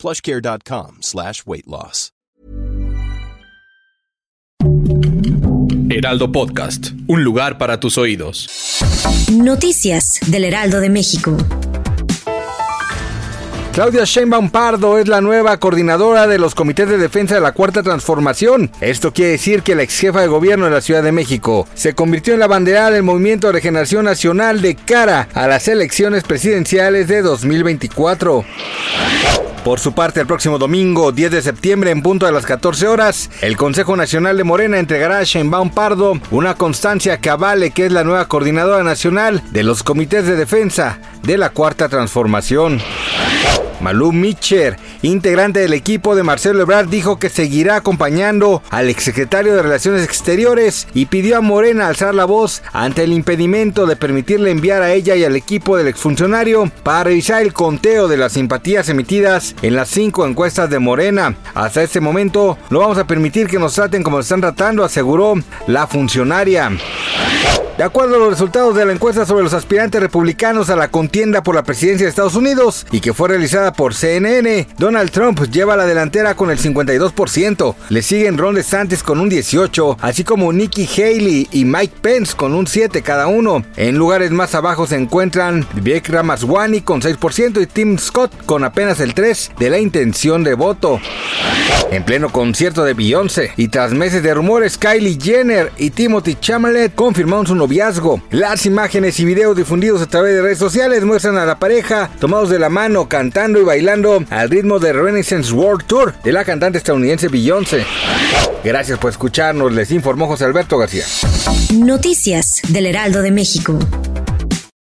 plushcare.com slash weight loss. Heraldo Podcast, un lugar para tus oídos. Noticias del Heraldo de México. Claudia Sheinbaum Pardo es la nueva coordinadora de los comités de defensa de la Cuarta Transformación. Esto quiere decir que la ex jefa de gobierno de la Ciudad de México se convirtió en la bandera del Movimiento de Regeneración Nacional de cara a las elecciones presidenciales de 2024. Por su parte, el próximo domingo, 10 de septiembre, en punto de las 14 horas, el Consejo Nacional de Morena entregará a Sheinbaum Pardo una constancia que avale que es la nueva coordinadora nacional de los comités de defensa de la Cuarta Transformación. Malú Mitcher, integrante del equipo de Marcelo Ebrard, dijo que seguirá acompañando al exsecretario de Relaciones Exteriores y pidió a Morena alzar la voz ante el impedimento de permitirle enviar a ella y al equipo del exfuncionario para revisar el conteo de las simpatías emitidas en las cinco encuestas de Morena. Hasta este momento no vamos a permitir que nos traten como están tratando, aseguró la funcionaria. De acuerdo a los resultados de la encuesta sobre los aspirantes republicanos a la contienda por la presidencia de Estados Unidos y que fue realizada por CNN, Donald Trump lleva la delantera con el 52%. Le siguen Ron DeSantis con un 18%, así como Nikki Haley y Mike Pence con un 7% cada uno. En lugares más abajo se encuentran Vivek Ramaswamy con 6% y Tim Scott con apenas el 3% de la intención de voto. En pleno concierto de Beyoncé y tras meses de rumores, Kylie Jenner y Timothy Chalamet confirmaron su noviazgo. Las imágenes y videos difundidos a través de redes sociales muestran a la pareja tomados de la mano, cantando y bailando al ritmo de Renaissance World Tour de la cantante estadounidense Beyoncé. Gracias por escucharnos, les informó José Alberto García. Noticias del Heraldo de México.